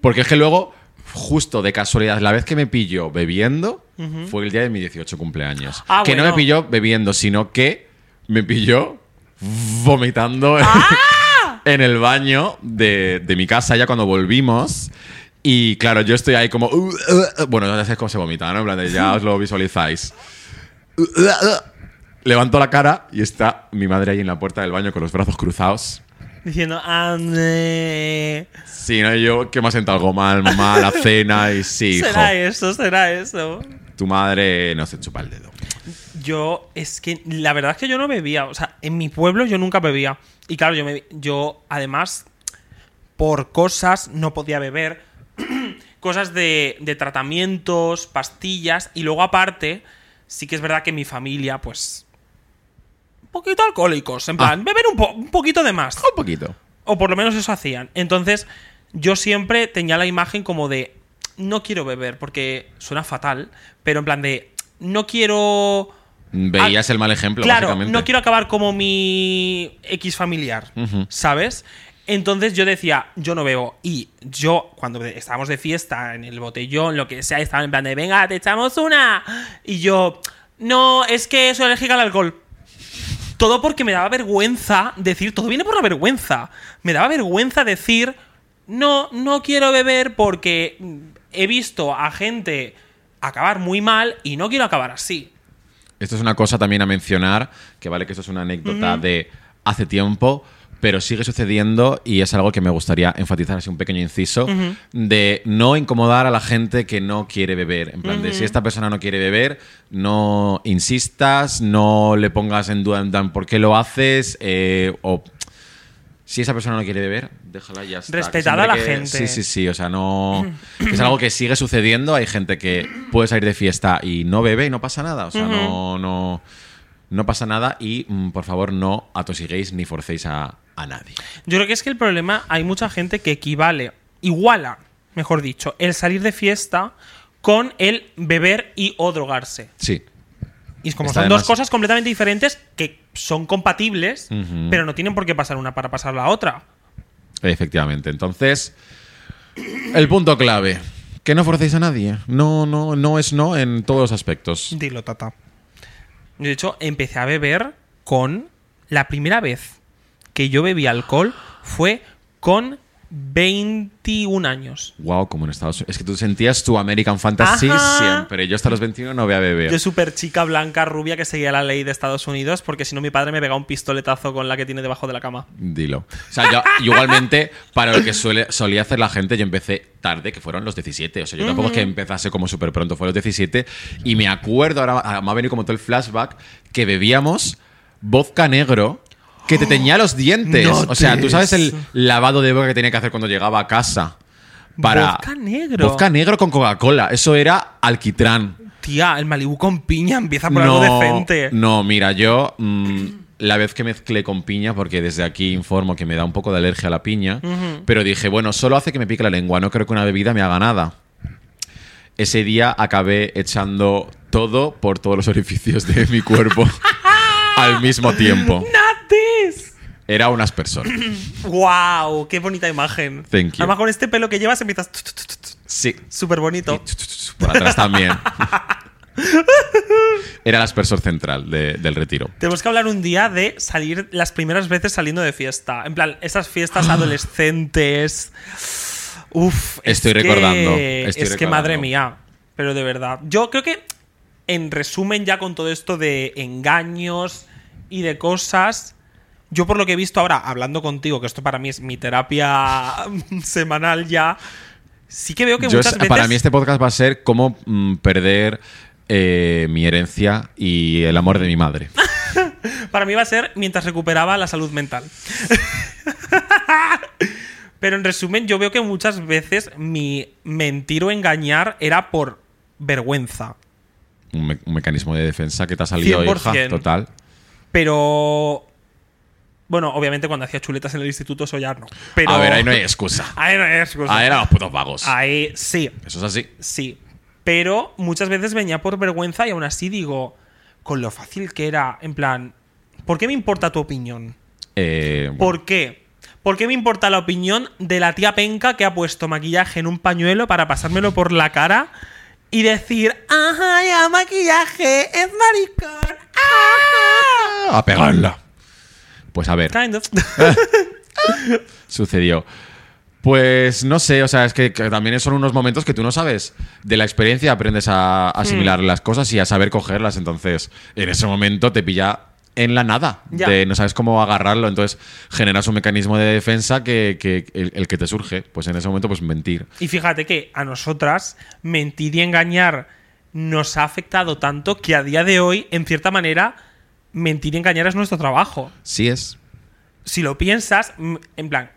Porque es que luego, justo de casualidad, la vez que me pilló bebiendo fue el día de mi 18 cumpleaños. Ah, que no me pilló bebiendo, sino que me pilló vomitando en- ¡Ah! en el baño de, de mi casa ya cuando volvimos. Y claro, yo estoy ahí como... "Uh, uh, uh". bueno, ya sabes cómo se vomita, ¿no? En plan de ya os lo visualizáis. "Uh, uh, uh". Levanto la cara y está mi madre ahí en la puerta del baño con los brazos cruzados. Diciendo, ande. Sí, ¿no? Yo que me ha sentado algo mal, mamá, la cena y sí, hijo. Será eso, será eso. Tu madre no se chupa el dedo. Yo, es que la verdad es que yo no bebía. O sea, en mi pueblo yo nunca bebía. Y claro, yo, me, yo además, por cosas, no podía beber. cosas de, de tratamientos, pastillas. Y luego, aparte, sí que es verdad que mi familia, pues. Poquito alcohólicos. En plan, beber un, po- un poquito de más. Un poquito. O por lo menos eso hacían. Entonces, yo siempre tenía la imagen como de. No quiero beber, porque suena fatal. Pero en plan de. No quiero. Veías el mal ejemplo, Claro, básicamente. no quiero acabar como mi X familiar. ¿sabes? Entonces yo decía, yo no bebo. Y yo, cuando estábamos de fiesta, en el botellón, lo que sea, estaban en plan de, venga, te echamos una. Y yo, no, es que soy alérgica al alcohol. Todo porque me daba vergüenza decir, todo viene por la vergüenza. Me daba vergüenza decir, no, no quiero beber porque he visto a gente acabar muy mal y no quiero acabar así. Esto es una cosa también a mencionar, que vale que esto es una anécdota de hace tiempo, pero sigue sucediendo y es algo que me gustaría enfatizar así un pequeño inciso, de no incomodar a la gente que no quiere beber. En plan, de si esta persona no quiere beber, no insistas, no le pongas en duda en plan, por qué lo haces, eh, o si esa persona no quiere beber, déjala ya está. Que Respetad siempre a la que- gente. Sí, sí, sí. O sea, no. Es algo que sigue sucediendo. Hay gente que puede salir de fiesta y no bebe y no pasa nada. O sea, no, no. No pasa nada y mm, por favor no atosiguéis ni forcéis a, a nadie. Yo creo que es que el problema, hay mucha gente que equivale, iguala, mejor dicho, el salir de fiesta con el beber y o drogarse. Sí. Y es como Está son además- dos cosas completamente diferentes que son compatibles, pero no tienen por qué pasar una para pasar la otra. Efectivamente. Entonces, el punto clave. Que no forcéis a nadie. No, no, no es no en todos los aspectos. Dilo, tata. De hecho, empecé a beber con. La primera vez que yo bebí alcohol fue con 21 años. Wow, como en Estados Unidos. Es que tú sentías tu American Fantasy Ajá. siempre. Yo hasta los 21 no voy a beber. Yo súper chica, blanca, rubia, que seguía la ley de Estados Unidos, porque si no mi padre me pegaba un pistoletazo con la que tiene debajo de la cama. Dilo. O sea, yo igualmente, para lo que suele, solía hacer la gente, yo empecé tarde, que fueron los 17. O sea, yo tampoco es que empezase como súper pronto, fue los 17. Y me acuerdo, ahora ah, me ha venido como todo el flashback, que bebíamos vodka negro que te teñía los dientes. No o sea, tú sabes el lavado de boca que tenía que hacer cuando llegaba a casa. Para Vodka negro. Vodka negro con Coca-Cola. Eso era alquitrán. Tía, el Malibu con piña empieza por algo decente. No, mira, yo mm, la vez que mezclé con piña, porque desde aquí informo que me da un poco de alergia a la piña, pero dije, bueno, solo hace que me pique la lengua, no creo que una bebida me haga nada. Ese día acabé echando todo por todos los orificios de mi cuerpo al mismo tiempo. ¡Natis! Era un aspersor. ¡Wow! ¡Qué bonita imagen! Thank you. Además, con este pelo que llevas empiezas. Sí. Súper bonito. Por atrás también. Era el aspersor central de- del retiro. Tenemos que hablar un día de salir las primeras veces saliendo de fiesta. En plan, esas fiestas adolescentes. Uf. es Estoy que- recordando, es que madre mía. Pero de verdad. Yo creo que, en resumen, ya con todo esto de engaños y de cosas. Yo, por lo que he visto ahora, hablando contigo, que esto para mí es mi terapia semanal ya. Sí que veo que Yo muchas es- veces. Para mí este podcast va a ser cómo mm, perder eh, mi herencia y el amor de mi madre. Para mí va a ser mientras recuperaba la salud mental. Pero en resumen, yo veo que muchas veces mi mentir o engañar era por vergüenza. Un, me- un mecanismo de defensa que te ha salido, hija, 100%. total. Pero. Bueno, obviamente cuando hacía chuletas en el instituto, ya no. Pero... A ver, ahí no hay excusa. Ahí no hay excusa. Ahí eran los putos vagos. Ahí sí, Eso es así. sí. Pero muchas veces venía por vergüenza y aún así digo, con lo fácil que era, en plan, ¿por qué me importa tu opinión? Eh, bueno, ¿Por qué? ¿Por qué me importa la opinión de la tía penca que ha puesto maquillaje en un pañuelo para pasármelo por la cara y decir, ajá, ya maquillaje, es maricón? ¡Ah! a pegarla. Pues a ver, Kind of. sucedió. Pues no sé, o sea, es que, que también son unos momentos que tú no sabes. De la experiencia aprendes a asimilar Hmm. las cosas y a saber cogerlas. Entonces, en ese momento te pilla en la nada. Ya. De no sabes cómo agarrarlo. Entonces, generas un mecanismo de defensa que, que- el, el que te surge. Pues en ese momento, pues mentir. Y fíjate que a nosotras mentir y engañar nos ha afectado tanto que a día de hoy, en cierta manera, mentir y engañar es nuestro trabajo. Sí es. Si lo piensas, en plan,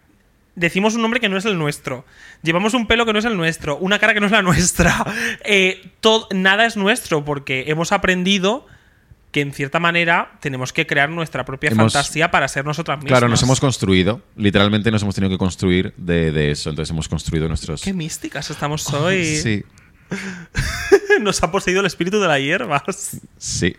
decimos un nombre que no es el nuestro, llevamos un pelo que no es el nuestro, una cara que no es la nuestra, eh, todo, nada es nuestro porque hemos aprendido que en cierta manera tenemos que crear nuestra propia Hemos- fantasía para ser nosotras mismas. Claro, nos hemos construido. Literalmente nos hemos tenido que construir de, de eso. Entonces hemos construido nuestros. Qué místicas estamos hoy. Sí, Nos ha poseído el espíritu de las hierbas. sí.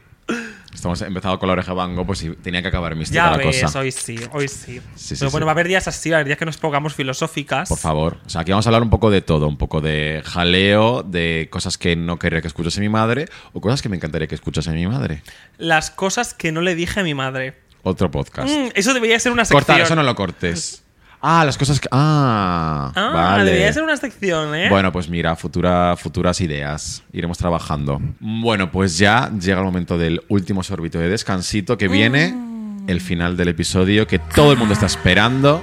Estamos empezado con la oreja bango, pues sí, tenía que acabar mística Ya la ves, cosa. hoy sí, hoy sí. Sí, sí, Pero bueno, va a haber días así, va a haber días que nos pongamos filosóficas. Por favor. O sea, aquí vamos a hablar un poco de todo. Un poco de jaleo, de cosas que no querría que escuchase mi madre o cosas que me encantaría que escuchase mi madre. Las cosas que no le dije a mi madre. Otro podcast. Mm, eso debería ser una sección. Cortar, eso no lo cortes. Ah, las cosas que... Ah, Ah, vale. debería ser una sección, ¿eh? Bueno, pues mira, futura, futuras ideas. Iremos trabajando. Bueno, pues ya llega el momento del último sorbito de descansito que viene Mm. el final del episodio que todo el mundo está esperando.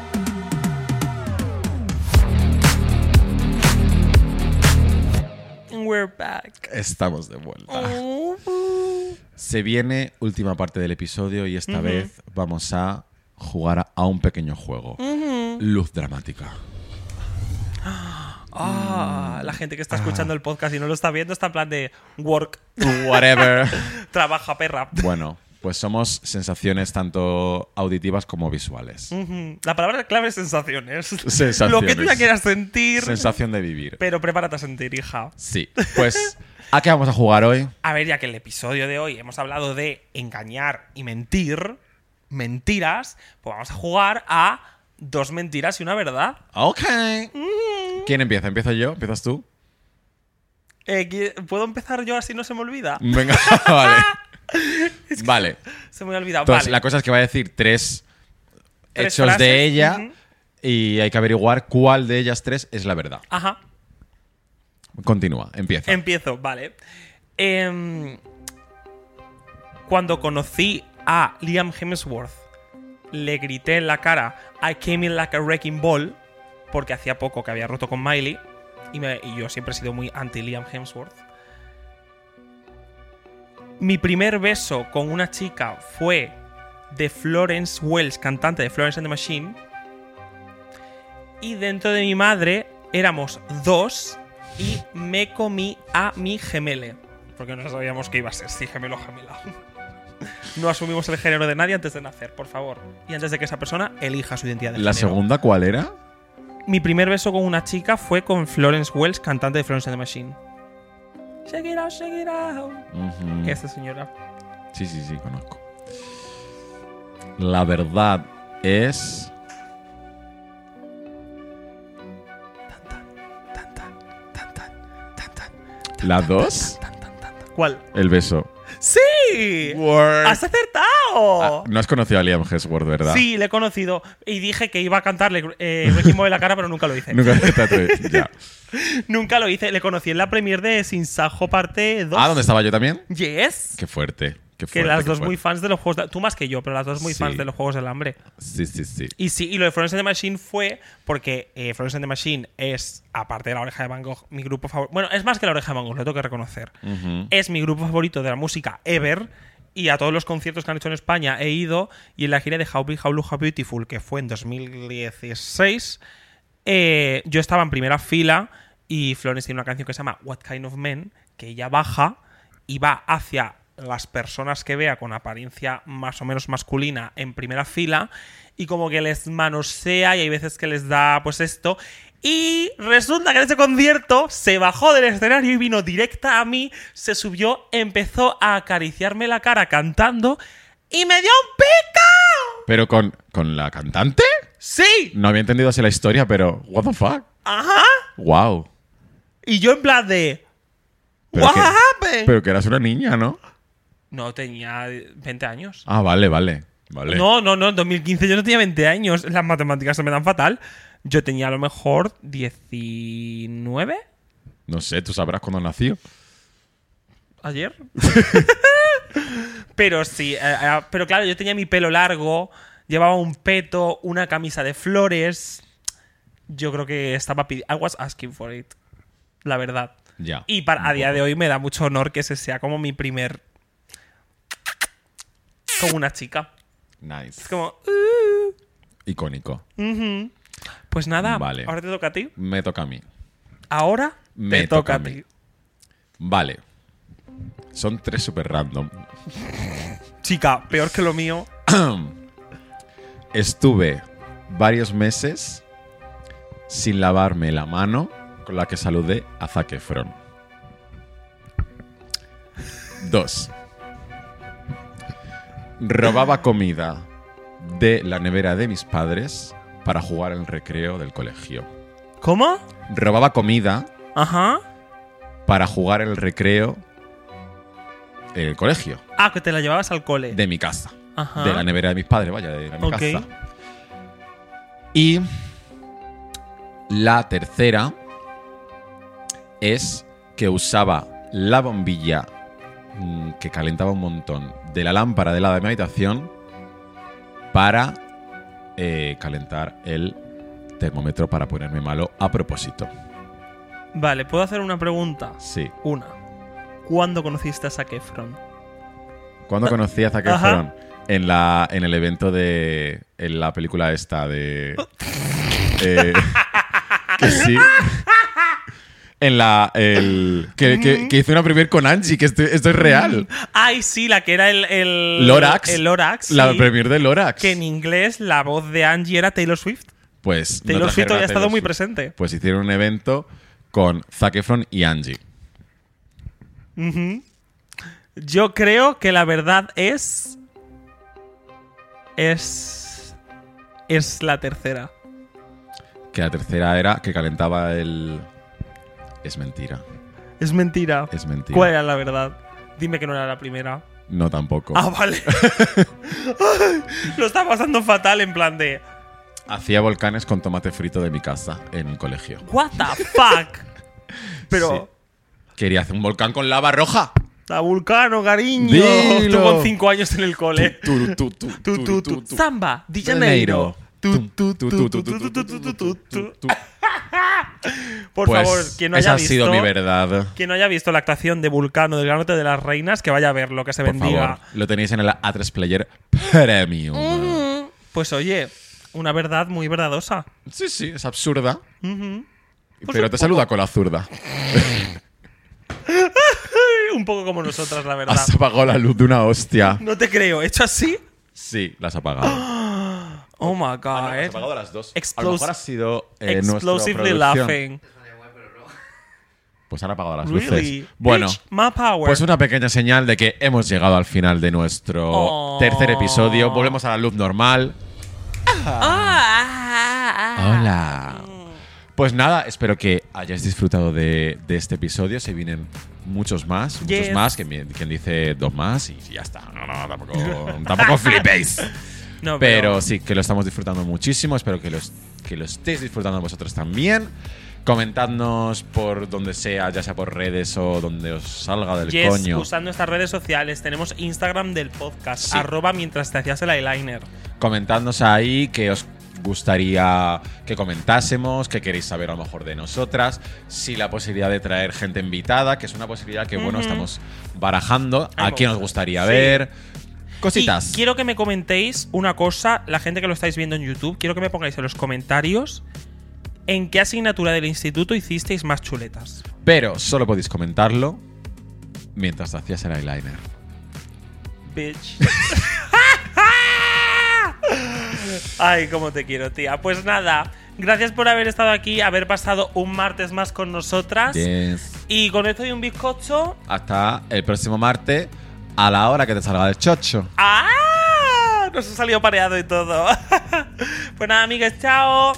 We're back. Estamos de vuelta. Oh. Se viene última parte del episodio y esta vez vamos a jugar a- a un pequeño juego. Luz dramática. Ah, la gente que está escuchando el podcast y no lo está viendo está en plan de work, Whatever. trabaja perra. bueno, pues somos sensaciones tanto auditivas como visuales. Ujú. La palabra clave es sensaciones. Sensaciones. Lo que tú ya quieras sentir. Sensación de vivir. Pero prepárate a sentir, hija. Sí. Pues, ¿a qué vamos a jugar hoy? A ver, ya que el episodio de hoy hemos hablado de engañar y mentir, mentiras, pues vamos a jugar a dos mentiras y una verdad. Ok. ¿Quién empieza? ¿Empiezo yo? ¿Empiezas tú? Eh, ¿qui- ¿Puedo empezar yo así no se me olvida? Venga, vale. Vale. Se me ha olvidado. Entonces, vale. la cosa es que va a decir tres, Tres hechos frases, de ella y hay que averiguar cuál de ellas tres es la verdad. Ajá. Continúa, empieza. Empiezo, vale. Em, cuando conocí a Liam Hemsworth, le grité en la cara I came in like a wrecking ball, porque hacía poco que había roto con Miley, y, yo siempre he sido muy anti Liam Hemsworth. Mi primer beso con una chica fue de Florence Wells, cantante de Florence and the Machine. Y dentro de mi madre éramos dos y me comí a mi gemele. Porque no sabíamos qué iba a ser, si gemelo o gemela. No asumimos el género de nadie antes de nacer, por favor. Y antes de que esa persona elija su identidad de ¿La género. segunda cuál era? Mi primer beso con una chica fue con Florence Wells, cantante de Florence and the Machine. Shake it out, shake it out. Ujú. Esta señora. Sí, sí, sí, conozco. La verdad es. Tan, tan, tan, tan, tan, tan, ¿La dos? ¿Cuál? El beso. ¡Sí! ¡Has acertado! Ah, no has conocido a Liam Hemsworth, ¿verdad? Sí, le he conocido. Y dije que iba a cantarle eh, Ball en la cara, pero nunca lo hice. Nunca. Ya. Nunca lo hice. Le conocí en la premiere de Sin Sajo parte 2. Ah, ¿dónde estaba yo también? Yes. Qué fuerte. Que las dos muy fans de los juegos. de- Tú más que yo, pero las dos muy Sí. fans de los juegos del hambre. Sí, sí, sí. Y sí, y lo de Florence and the Machine fue porque eh, Florence and the Machine es, aparte de la oreja de Van Gogh, mi grupo favorito. Bueno, es más que la oreja de Van Gogh, lo tengo que reconocer. Es mi grupo favorito de la música ever. Y a todos los conciertos que han hecho en España he ido. Y en la gira de How Big, How Blue, How Beautiful, que fue en 2016, eh, yo estaba en primera fila y Florence tiene una canción que se llama What Kind of Men, que ella baja y va hacia las personas que vea con apariencia más o menos masculina en primera fila y como que les manosea y hay veces que les da pues esto y resulta que en ese concierto se bajó del escenario y vino directa a mí, se subió, empezó a acariciarme la cara cantando y me dio un pico. Pero con, con la cantante. Sí. No había entendido así la historia, pero. ¿What the fuck? Ajá. Wow. Y yo en plan de Pero What que- happened? Pero que eras una niña, ¿no? No, tenía 20 años. Ah, vale, vale. Vale. No, no, no, en 2015 yo no tenía 20 años. Las matemáticas se me dan fatal. Yo tenía a lo mejor 19 No sé, tú sabrás cuándo nació. ayer. pero sí, eh, eh, pero claro, yo tenía mi pelo largo, llevaba un peto, una camisa de flores. Yo creo que estaba pidiendo. I was asking for it. La verdad. Ya. Y para, a día de hoy me da mucho honor que ese sea como mi primer. Como una chica. Nice. Es como. "Uh". Icónico. Pues nada, Vale. ahora te toca a ti. Me toca a mí. Ahora Me te toca toca a a mí. ti. Vale. Son tres super random. Chica, peor que lo mío. Estuve varios meses sin lavarme la mano con la que saludé a Zac Efron. Dos. Robaba comida de la nevera de mis padres para jugar en el recreo del colegio. ¿Cómo? Robaba comida Ajá. para jugar en el recreo en el colegio, Ah, que te la llevabas al cole. de mi casa. Ajá. de la nevera de mis padres, vaya, de mi casa. Y la tercera es que usaba la bombilla mm, que calentaba un montón de la lámpara de la de mi habitación para eh, calentar el termómetro para ponerme malo a propósito. Vale, ¿puedo hacer una pregunta? Sí. Una. ¿Cuándo conociste a Zac Efron? ¿Cuándo conocí a Zac. Efron? En, la, en el evento de. En la película esta de. eh, que sí. En la. El, que, que, que hizo una premier con Angie, que esto, esto es real. Ay, sí, la que era el. el Lorax. El Lorax. La premier de Lorax. Que en inglés la voz de Angie era Taylor Swift. Pues. no Taylor Swift había estado muy presente. Pues hicieron un evento con Zac Efron y Angie. Yo creo que la verdad es. Es. Es la tercera. Que la tercera era que calentaba el. Es mentira. Es mentira. Es mentira. ¿Cuál era la verdad? Dime que no era la primera. No tampoco. Ah, vale. Lo está pasando fatal en plan de. Hacía volcanes con tomate frito de mi casa en un colegio. ¿What the fuck? Pero. Quería hacer un volcán con lava roja. La Vulcano, cariño. Dilo. Con cinco años en el cole. Samba, de Janeiro. Por pues favor, quien no haya visto. sido mi verdad. Quien no haya visto la actuación de Vulcano del Granote de las Reinas, que vaya a ver lo que se Por bendiga. Favor, lo tenéis en el A3 Player Premium. Pues oye, una verdad muy verdadosa. Sí, sí, es absurda. Pues pero te saluda con la zurda. un poco como nosotras, la verdad. Has apagado la luz de una hostia. No te creo. ¿Hecho así? Sí, las has apagado. Oh my Ah, no, god. has apagado las dos. a lo Explos- mejor ha sido eh, Explosively laughing. Pues han apagado las Really? luces. Bueno, Bitch, my power. Pues una pequeña señal de que hemos llegado al final de nuestro Oh. tercer episodio. Volvemos a la luz normal. Ah. Hola. Pues nada, espero que hayáis disfrutado de, de este episodio. Se vienen muchos más, muchos Yes. más. Quien, quien dice dos más y ya está. No, no, tampoco, tampoco flipéis. No, Pero sí, que lo estamos disfrutando muchísimo. Espero que, los, que lo estéis disfrutando vosotros también. Comentadnos por donde sea, ya sea por redes o donde os salga del Yes, coño. usando nuestras redes sociales. Tenemos Instagram del podcast. Sí. Arroba mientras te hacías el eyeliner. Comentadnos ahí que os gustaría que comentásemos, que queréis saber a lo mejor de nosotras, si la posibilidad de traer gente invitada, que es una posibilidad que, bueno, estamos barajando, a quién gusta. gustaría Sí. ver. Cositas. Y quiero que me comentéis una cosa, la gente que lo estáis viendo en YouTube, quiero que me pongáis en los comentarios ¿En qué asignatura del instituto hicisteis más chuletas? Pero solo podéis comentarlo mientras hacías el eyeliner. Bitch. Ay, cómo te quiero, tía. Pues nada, gracias por haber estado aquí, haber pasado un martes más con nosotras. Yes. Y con esto y un bizcocho. Hasta el próximo martes a la hora que te salga del chocho. ¡Ah! Nos ha salido pareado y todo. pues nada, amigas, chao.